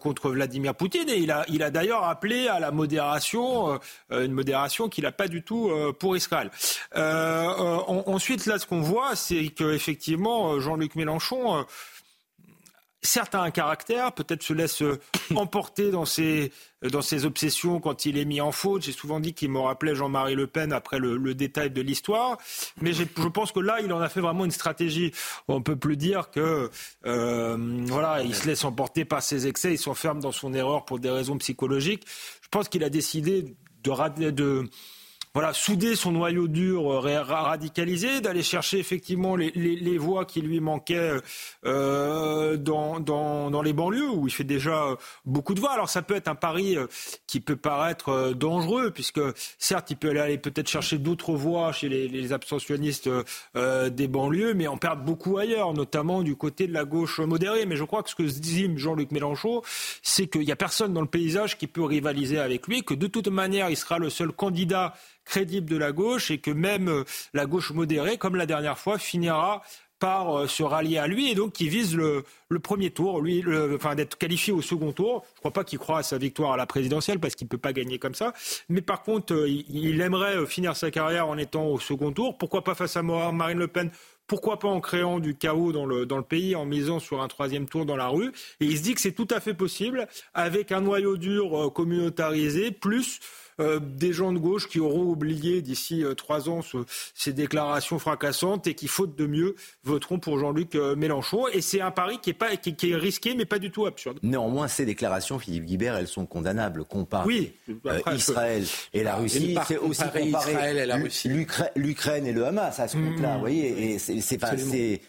contre Vladimir Poutine et il a, il a d'ailleurs appelé à la modération, une modération qu'il n'a pas du tout pour Israël. ensuite, là, ce qu'on voit, c'est qu'effectivement, Jean-Luc Mélenchon certes a un caractère, peut-être se laisse euh, emporter dans ses, dans ses obsessions quand il est mis en faute. J'ai souvent dit qu'il me rappelait Jean-Marie Le Pen après le, détail de l'histoire. Mais je pense que là, il en a fait vraiment une stratégie. On peut plus dire que euh, voilà, il se laisse emporter par ses excès, il s'enferme dans son erreur pour des raisons psychologiques. Je pense qu'il a décidé de, de voilà, souder son noyau dur euh, radicalisé, d'aller chercher effectivement les, voix qui lui manquaient euh, dans, dans, les banlieues, où il fait déjà euh, beaucoup de voix. Alors ça peut être un pari qui peut paraître dangereux, puisque certes, il peut aller peut-être chercher d'autres voix chez les, abstentionnistes des banlieues, mais en perd beaucoup ailleurs, notamment du côté de la gauche modérée. Mais je crois que ce que dit Jean-Luc Mélenchon, c'est qu'il n'y a personne dans le paysage qui peut rivaliser avec lui, que de toute manière, il sera le seul candidat crédible de la gauche et que même euh, la gauche modérée, comme la dernière fois, finira par euh, se rallier à lui et donc qui vise le, premier tour, lui, enfin d'être qualifié au second tour. Je ne crois pas qu'il croit à sa victoire à la présidentielle parce qu'il ne peut pas gagner comme ça. Mais par contre, euh, il, aimerait finir sa carrière en étant au second tour. Pourquoi pas face à Marine Le Pen? Pourquoi pas en créant du chaos dans le, dans le pays, en misant sur un troisième tour dans la rue? Et il se dit que c'est tout à fait possible avec un noyau dur communautarisé, plus des gens de gauche qui auront oublié d'ici euh, trois ans ces déclarations fracassantes et qui, faute de mieux, voteront pour Jean-Luc euh, Mélenchon. Et c'est un pari qui est, pas, qui, est risqué, mais pas du tout absurde. Néanmoins, ces déclarations, Philippe Guibert, elles sont condamnables. Compare oui, Israël et la Russie, c'est aussi comparer l'Ukraine et le Hamas à ce compte-là. Mmh. Vous voyez, et c'est pas c'est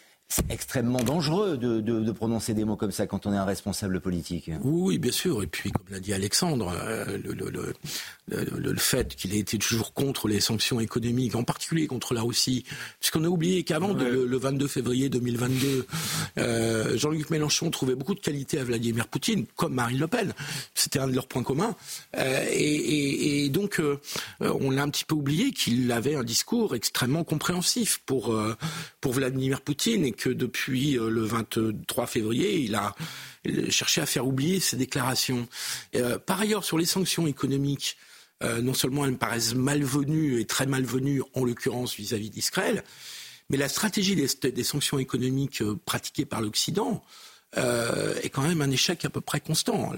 extrêmement dangereux de, de, de, prononcer des mots comme ça quand on est un responsable politique. Oui, bien sûr. Et puis, comme l'a dit Alexandre, euh, le, le, le, le, fait qu'il ait été toujours contre les sanctions économiques, en particulier contre la Russie, puisqu'on a oublié qu'avant le, 22 février 2022, euh, Jean-Luc Mélenchon trouvait beaucoup de qualité à Vladimir Poutine, comme Marine Le Pen. C'était un de leurs points communs. Euh, et, et, et, donc, euh, on l'a un petit peu oublié qu'il avait un discours extrêmement compréhensif pour, pour Vladimir Poutine et que depuis euh, le 23 février, il a cherché à faire oublier ses déclarations. Euh, par ailleurs, sur les sanctions économiques, euh, non seulement elles me paraissent malvenues et très malvenues, en l'occurrence vis-à-vis d'Israël, mais la stratégie des, sanctions économiques pratiquées par l'Occident est quand même un échec à peu près constant.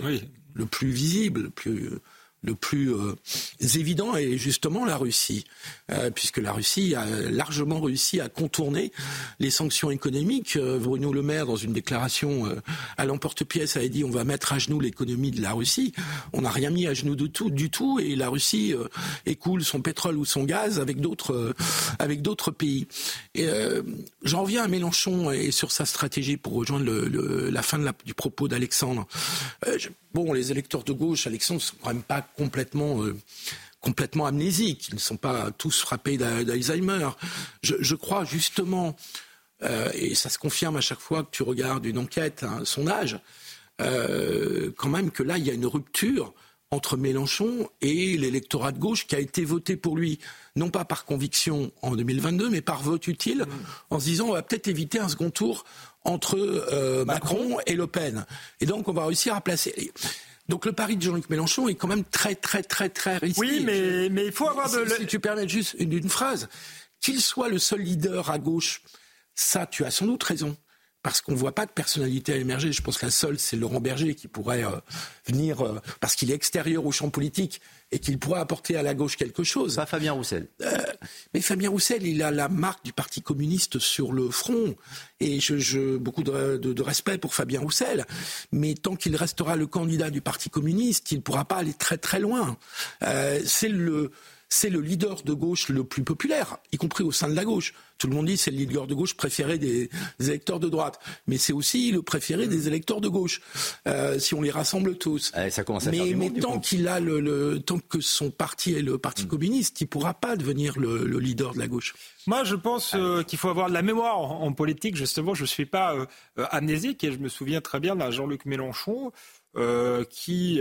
Le plus visible, le plus le plus euh, évident est justement la Russie, euh, puisque la Russie a largement réussi à contourner les sanctions économiques. Euh, Bruno Le Maire, dans une déclaration à l'emporte-pièce, avait dit on va mettre à genoux l'économie de la Russie. On n'a rien mis à genoux du tout, et la Russie écoule son pétrole ou son gaz avec d'autres pays. J'en reviens à Mélenchon et sur sa stratégie pour rejoindre la fin du propos d'Alexandre. Bon, les électeurs de gauche, Alexandre, ne sont quand même pas complètement, euh, complètement amnésiques. Ils ne sont pas tous frappés d'Alzheimer. Je, crois justement, euh, et ça se confirme à chaque fois que tu regardes une enquête, un sondage, euh, quand même que là, il y a une rupture entre Mélenchon et l'électorat de gauche qui a été voté pour lui, non pas par conviction en 2022, mais par vote utile, en se disant on va peut-être éviter un second tour entre euh, Macron. et Le Pen. Et donc on va réussir à placer. Donc le pari de Jean-Luc Mélenchon est quand même très très très très risqué. Oui, mais, mais il faut avoir de... Si, tu permets juste une, une phrase, qu'il soit le seul leader à gauche, ça tu as sans doute raison parce qu'on ne voit pas de personnalité à émerger. Je pense que la seule, c'est Laurent Berger qui pourrait euh, venir, euh, parce qu'il est extérieur au champ politique et qu'il pourrait apporter à la gauche quelque chose. Pas Fabien Roussel. Euh, mais Fabien Roussel, il a la marque du Parti communiste sur le front. Et je, je beaucoup de, de, de, respect pour Fabien Roussel. Mais tant qu'il restera le candidat du Parti communiste, il ne pourra pas aller très très loin. c'est le c'est le leader de gauche le plus populaire, y compris au sein de la gauche. Tout le monde dit c'est le leader de gauche préféré des, électeurs de droite, mais c'est aussi le préféré des électeurs de gauche, euh, si on les rassemble tous. ça commence à mais, faire mais tant qu'il a le, tant que son parti est le Parti mm. communiste, il pourra pas devenir le, leader de la gauche. Moi, je pense euh, qu'il faut avoir de la mémoire en, politique. Justement, je ne suis pas euh, amnésique et je me souviens très bien d'un Jean-Luc Mélenchon qui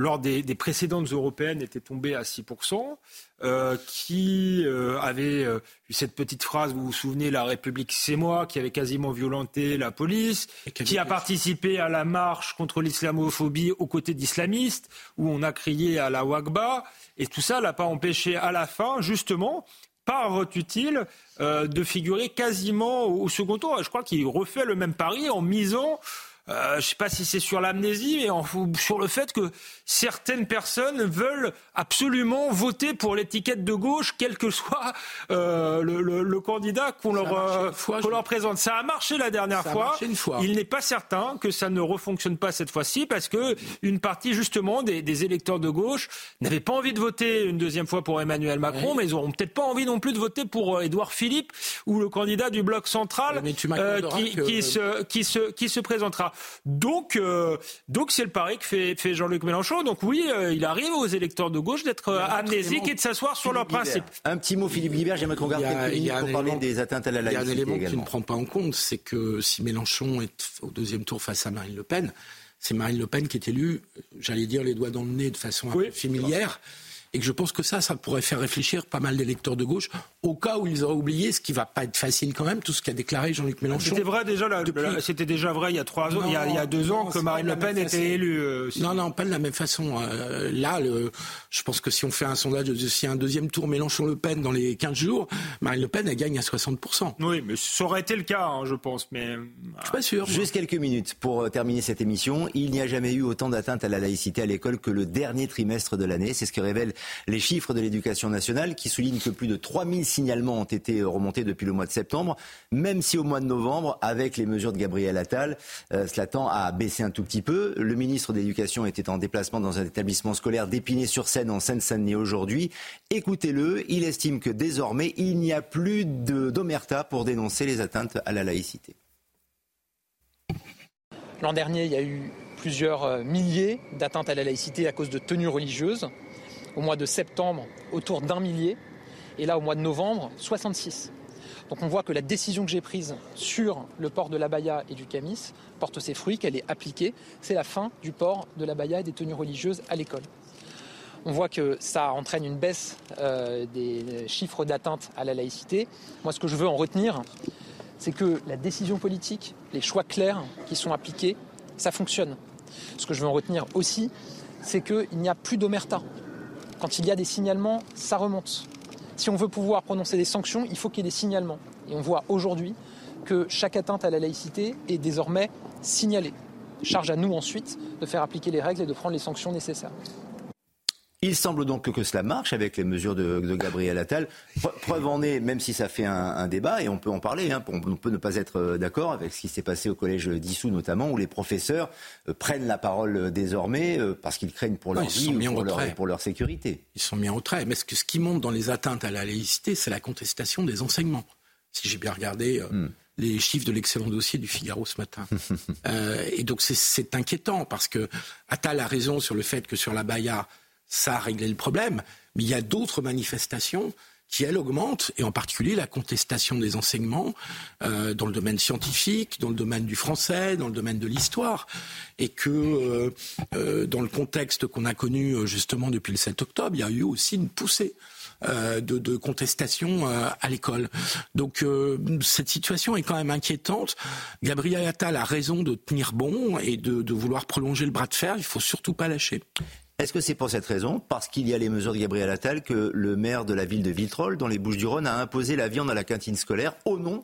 lors des, précédentes européennes, était tombé à 6%, euh, qui euh, avait euh, eu cette petite phrase, vous vous souvenez, la République c'est moi, qui avait quasiment violenté la police, qui a participé à la marche contre l'islamophobie aux côtés d'islamistes, où on a crié à la Wagba, et tout ça l'a pas empêché à la fin, justement, par vote utile, de figurer quasiment au second tour. Je crois qu'il refait le même pari en misant euh, je ne sais pas si c'est sur l'amnésie, mais en, sur le fait que certaines personnes veulent absolument voter pour l'étiquette de gauche, quel que soit euh, le, le, le, candidat qu'on leur, euh, leur présente. Ça a marché la dernière fois. fois. Il n'est pas certain que ça ne refonctionne pas cette fois-ci, parce que une partie justement des, des électeurs de gauche n'avaient pas envie de voter une deuxième fois pour Emmanuel Macron, mais ils n'auront peut-être pas envie non plus de voter pour Édouard Philippe ou le candidat du bloc central qui, qui, se, qui, se, qui se présentera. Donc, euh, donc c'est le pari que fait, fait Jean-Luc Mélenchon. Donc oui, euh, il arrive aux électeurs de gauche d'être euh, amnésiques et de s'asseoir sur leurs principes. Un petit mot, Philippe Guibert, j'aimerais qu'on garde quelques minutes pour parler des atteintes à la laïcité. Il y a un élément qui ne prend pas en compte, c'est que si Mélenchon est au deuxième tour face à Marine Le Pen, c'est Marine Le Pen qui est élue, j'allais dire les doigts dans le nez de façon oui, familière. Et que je pense que ça, ça pourrait faire réfléchir pas mal d'électeurs de gauche au cas où ils auraient oublié, ce qui va pas être facile quand même, tout ce qu'a déclaré Jean-Luc Mélenchon. C'était vrai déjà, c'était déjà vrai il y a trois ans, il, y a, deux ans que Marine Le Pen était élue. Euh, non, non, pas de la même façon. Euh, là, le, je pense que si on fait un sondage, a un deuxième tour Mélenchon-Le Pen dans les 15 jours, Marine Le Pen, elle gagne à 60%. Oui, mais ça aurait été le cas, hein, je pense. Mais je suis pas sûr. Juste quelques minutes pour euh, terminer cette émission. Il n'y a jamais eu autant d'atteintes à la laïcité à l'école que le dernier trimestre de l'année. C'est ce que révèlent les chiffres de l'éducation nationale qui soulignent que plus de 3000 signalements ont été remontés depuis le mois de septembre, même si au mois de novembre, avec les mesures de Gabriel Attal, euh, cela tend à baisser un tout petit peu. Le ministre de l'Éducation était en déplacement dans un établissement scolaire d'Épinay-sur-Seine en Seine-Saint-Denis aujourd'hui. Écoutez-le, il estime que désormais, il n'y a plus d'omerta pour dénoncer les atteintes à la laïcité. L'an dernier, il y a eu plusieurs euh, milliers d'atteintes à la laïcité à cause de tenues religieuses au mois de septembre autour d'un millier et là au mois de novembre 66. Donc on voit que la décision que j'ai prise sur le port de l'abaya et du camis porte ses fruits, qu'elle est appliquée. C'est la fin du port de l'abaya et des tenues religieuses à l'école. On voit que ça entraîne une baisse euh, des chiffres d'atteinte à la laïcité. Moi, ce que je veux en retenir, c'est que la décision politique, les choix clairs qui sont appliqués, ça fonctionne. Ce que je veux en retenir aussi, c'est qu'il n'y a plus d'omerta. Quand il y a des signalements, ça remonte. Si on veut pouvoir prononcer des sanctions, il faut qu'il y ait des signalements. Et on voit aujourd'hui que chaque atteinte à la laïcité est désormais signalée. Charge à nous ensuite de faire appliquer les règles et de prendre les sanctions nécessaires. Il semble donc que cela marche avec les mesures de, Gabriel Attal. Preuve en est, même si ça fait un, débat, et on peut en parler, hein, on peut ne pas être euh, d'accord avec ce qui s'est passé au collège d'Issou notamment, où les professeurs euh, prennent la parole euh, désormais parce qu'ils craignent pour leur vie ou pour leur, pour leur, sécurité. Ils sont mis en retrait. Mais ce, que, ce qui monte dans les atteintes à la laïcité, c'est la contestation des enseignements. Si j'ai bien regardé... Hmm. les chiffres de l'excellent dossier du Figaro ce matin. et donc c'est inquiétant parce que Attal a raison sur le fait que sur la Baïa, ça a réglé le problème. Mais il y a d'autres manifestations qui, elles, augmentent, et en particulier la contestation des enseignements euh, dans le domaine scientifique, dans le domaine du français, dans le domaine de l'histoire, et que euh, euh, dans le contexte qu'on a connu justement depuis le 7 octobre, il y a eu aussi une poussée. de, de, contestation à l'école. Donc cette situation est quand même inquiétante. Gabriel Attal a raison de tenir bon et de, de vouloir prolonger le bras de fer. Il faut surtout pas lâcher. Est-ce que c'est pour cette raison, parce qu'il y a les mesures de Gabriel Attal, que le maire de la ville de Viltrolles, dans les Bouches-du-Rhône, a imposé la viande à la cantine scolaire au nom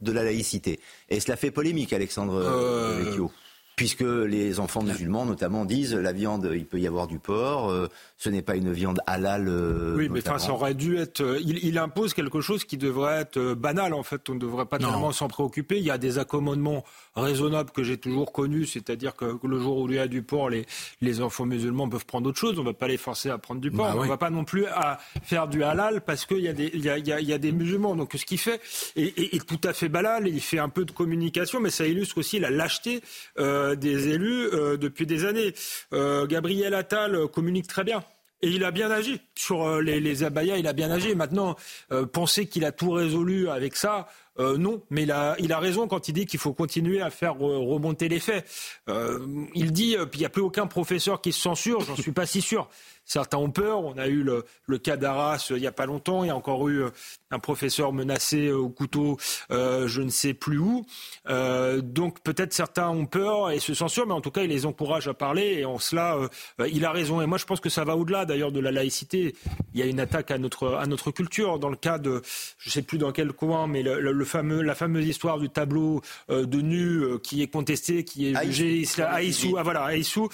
de la laïcité? Et cela fait polémique, Alexandre euh... Vecchio puisque les enfants musulmans notamment disent la viande, il peut y avoir du porc, euh, ce n'est pas une viande halal. Euh, oui, mais ça aurait dû être. Euh, il, impose quelque chose qui devrait être banal en fait. On ne devrait pas tellement s'en préoccuper. Il y a des accommodements raisonnables que j'ai toujours connus, c'est-à-dire que le jour où il y a du porc, les, les enfants musulmans peuvent prendre autre chose. On ne va pas les forcer à prendre du porc. Bah on ne va pas non plus à faire du halal parce qu'il y, a des, il y, a, il y a des musulmans. Donc ce qu'il fait est, tout à fait banal. Il fait un peu de communication, mais ça illustre aussi la lâcheté. Euh, des élus euh, depuis des années. Euh, Gabriel Attal communique très bien. Et il a bien agi sur euh, les, les abayas, il a bien agi. Maintenant, euh, penser qu'il a tout résolu avec ça, euh, non, mais il a, raison quand il dit qu'il faut continuer à faire remonter les faits. Euh, il dit, euh, il n'y a plus aucun professeur qui se censure, j'en suis pas si sûr. Certains ont peur. On a eu le, cas d'Arras il n'y a pas longtemps. Il y a encore eu un professeur menacé au couteau, euh, je ne sais plus où. Euh, donc peut-être certains ont peur et se censurent, mais en tout cas, il les encourage à parler. Et en cela, euh, il a raison. Et moi, je pense que ça va au-delà d'ailleurs de la laïcité. Il y a une attaque à notre, à notre culture. Dans le cas de, je ne sais plus dans quel coin, mais le, fameux, la fameuse histoire du tableau de nu qui est contesté, qui est jugé Aïssou, ah, voilà, Aïssou,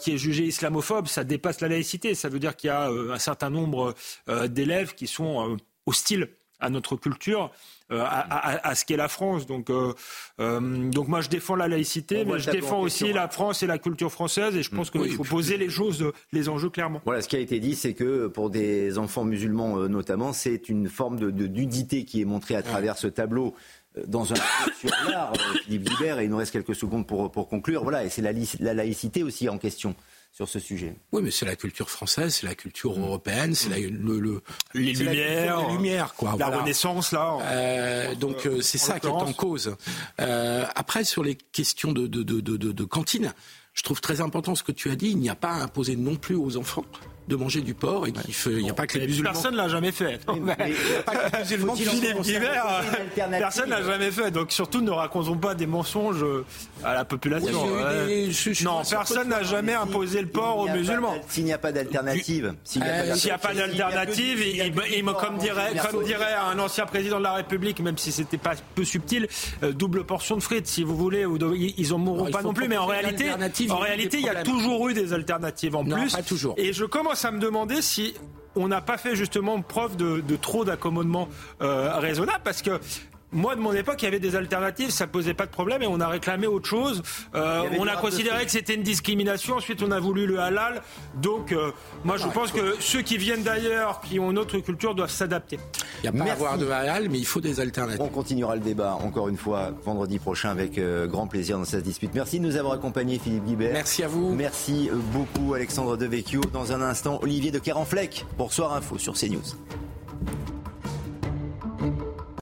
qui est jugé islamophobe, ça dépasse la laïcité. Ça veut dire qu'il y a euh, un certain nombre euh, d'élèves qui sont euh, hostiles à notre culture, à, ce qu'est la France. Donc, donc moi, je défends la laïcité, mais je défends aussi la France et la culture française, et je pense qu'il faut poser les choses, les enjeux clairement. Voilà, ce qui a été dit, c'est que pour des enfants musulmans notamment, c'est une forme de, nudité qui est montrée à travers ce tableau dans un sur l'art, Philippe Guibert, et il nous reste quelques secondes pour, pour conclure. Voilà, et c'est la, la laïcité aussi en question sur ce sujet. Oui, mais c'est la culture française, c'est la culture européenne, c'est mm. le, les lumières, la, lumières, quoi. La Renaissance, là. Euh, donc euh, c'est ça qui est en cause. Euh, après, sur les questions de, de, de, de, cantine, je trouve très important ce que tu as dit. Il n'y a pas à imposer non plus aux enfants de manger du porc et qu'il n'y a pas que les musulmans. Personne l'a jamais fait. Personne l'a jamais fait. Donc surtout ne racontons pas des mensonges à la population. non, personne n'a jamais imposé le porc aux musulmans. S'il n'y a pas d'alternative, s'il n'y a pas d'alternative, comme dirait, comme dirait un ancien président de la République, même si c'était pas peu subtil, euh, double portion de frites, si vous voulez, ils en mourront pas non plus. Mais en réalité, en réalité, il y a toujours eu des alternatives en plus. toujours. Et je commence à me demander si on n'a pas fait justement preuve de, trop d'accommodement euh, raisonnable parce que moi, de mon époque, il y avait des alternatives, ça posait pas de problème et on a réclamé autre chose. Euh, on a considéré que c'était une discrimination. Ensuite, on a voulu le halal. Donc, euh, moi, je pense que ceux qui viennent d'ailleurs, qui ont une autre culture, doivent s'adapter. Il n'y a pas à avoir de halal, mais il faut des alternatives. On continuera le débat encore une fois vendredi prochain avec euh, grand plaisir dans cette dispute. Merci de nous avoir accompagnés, Philippe Guibert. Merci à vous. Merci beaucoup, Alexandre Devecchio. Dans un instant, Olivier de Carenfleck pour Soir Info sur CNews.